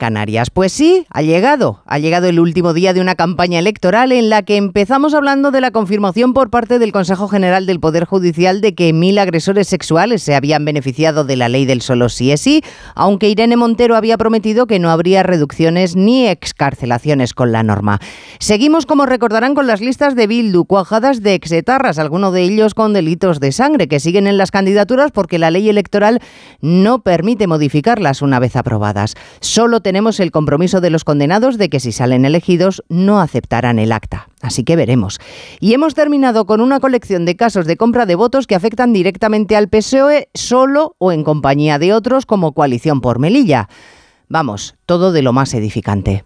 Canarias. Pues sí, ha llegado. Ha llegado el último día de una campaña electoral en la que empezamos hablando de la confirmación por parte del Consejo General del Poder Judicial de que mil agresores sexuales se habían beneficiado de la ley del solo sí es sí, aunque Irene Montero había prometido que no habría reducciones ni excarcelaciones con la norma. Seguimos, como recordarán, con las listas de Bildu, cuajadas de exetarras, algunos de ellos con delitos de sangre, que siguen en las candidaturas porque la ley electoral no permite modificarlas una vez aprobadas. Solo tenemos el compromiso de los condenados de que si salen elegidos no aceptarán el acta. Así que veremos. Y hemos terminado con una colección de casos de compra de votos que afectan directamente al PSOE solo o en compañía de otros como coalición por Melilla. Vamos, todo de lo más edificante.